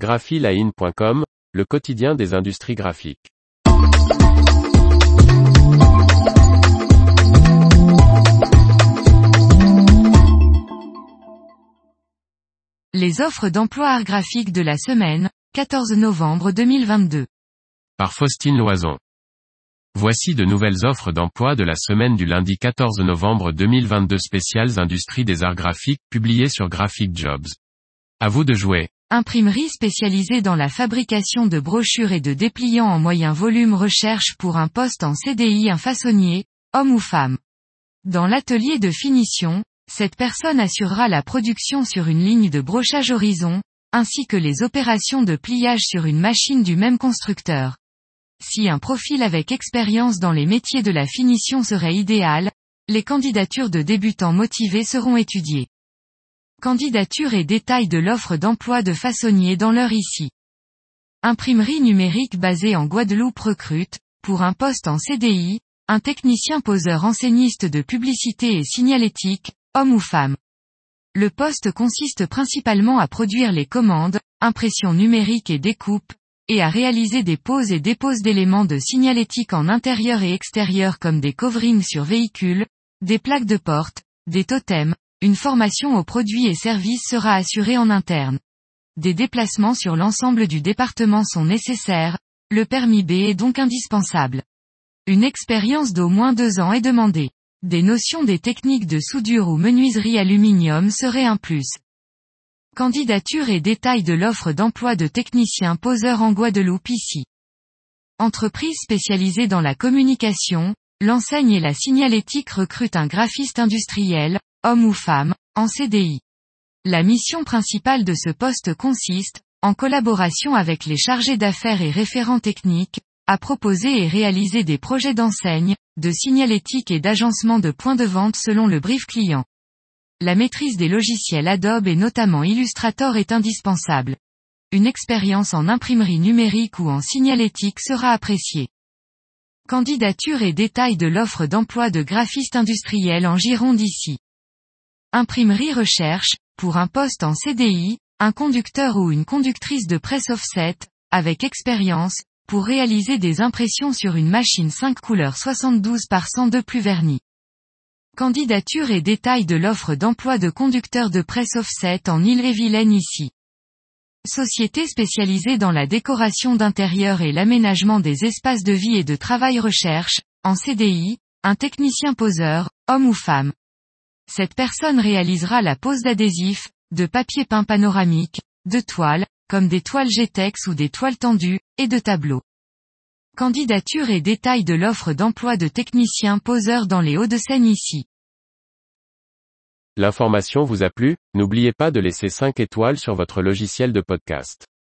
graphiline.com, le quotidien des industries graphiques. Les offres d'emploi art graphique de la semaine, 14 novembre 2022. Par Faustine Loison. Voici de nouvelles offres d'emploi de la semaine du lundi 14 novembre 2022 spéciales industries des arts graphiques publiées sur Graphic Jobs. À vous de jouer. Imprimerie spécialisée dans la fabrication de brochures et de dépliants en moyen volume recherche pour un poste en CDI un façonnier, homme ou femme. Dans l'atelier de finition, cette personne assurera la production sur une ligne de brochage horizon, ainsi que les opérations de pliage sur une machine du même constructeur. Si un profil avec expérience dans les métiers de la finition serait idéal, les candidatures de débutants motivés seront étudiées. Candidature et détails de l'offre d'emploi de façonnier dans l'heure ici. Imprimerie numérique basée en Guadeloupe recrute, pour un poste en CDI, un technicien poseur enseigniste de publicité et signalétique, homme ou femme. Le poste consiste principalement à produire les commandes, impression numérique et découpe, et à réaliser des poses et déposes d'éléments de signalétique en intérieur et extérieur comme des coverings sur véhicules, des plaques de porte, des totems, une formation aux produits et services sera assurée en interne. Des déplacements sur l'ensemble du département sont nécessaires, le permis B est donc indispensable. Une expérience d'au moins deux ans est demandée. Des notions des techniques de soudure ou menuiserie aluminium seraient un plus. Candidature et détails de l'offre d'emploi de technicien poseur en Guadeloupe ici. Entreprise spécialisée dans la communication, l'enseigne et la signalétique recrute un graphiste industriel, homme ou femme, en CDI. La mission principale de ce poste consiste, en collaboration avec les chargés d'affaires et référents techniques, à proposer et réaliser des projets d'enseigne, de signalétique et d'agencement de points de vente selon le brief client la maîtrise des logiciels Adobe et notamment Illustrator est indispensable. Une expérience en imprimerie numérique ou en signalétique sera appréciée. Candidature et détails de l'offre d'emploi de graphiste industriel en Gironde ici. Imprimerie recherche, pour un poste en CDI, un conducteur ou une conductrice de presse offset, avec expérience, pour réaliser des impressions sur une machine 5 couleurs 72 par 102 plus vernis. Candidature et détails de l'offre d'emploi de conducteur de presse offset en Ille-et-Vilaine ici. Société spécialisée dans la décoration d'intérieur et l'aménagement des espaces de vie et de travail recherche, en CDI, un technicien poseur, homme ou femme. Cette personne réalisera la pose d'adhésifs, de papier peint panoramique, de toiles, comme des toiles GTEX ou des toiles tendues, et de tableaux. Candidature et détails de l'offre d'emploi de technicien poseur dans les Hauts-de-Seine ici. L'information vous a plu, n'oubliez pas de laisser 5 étoiles sur votre logiciel de podcast.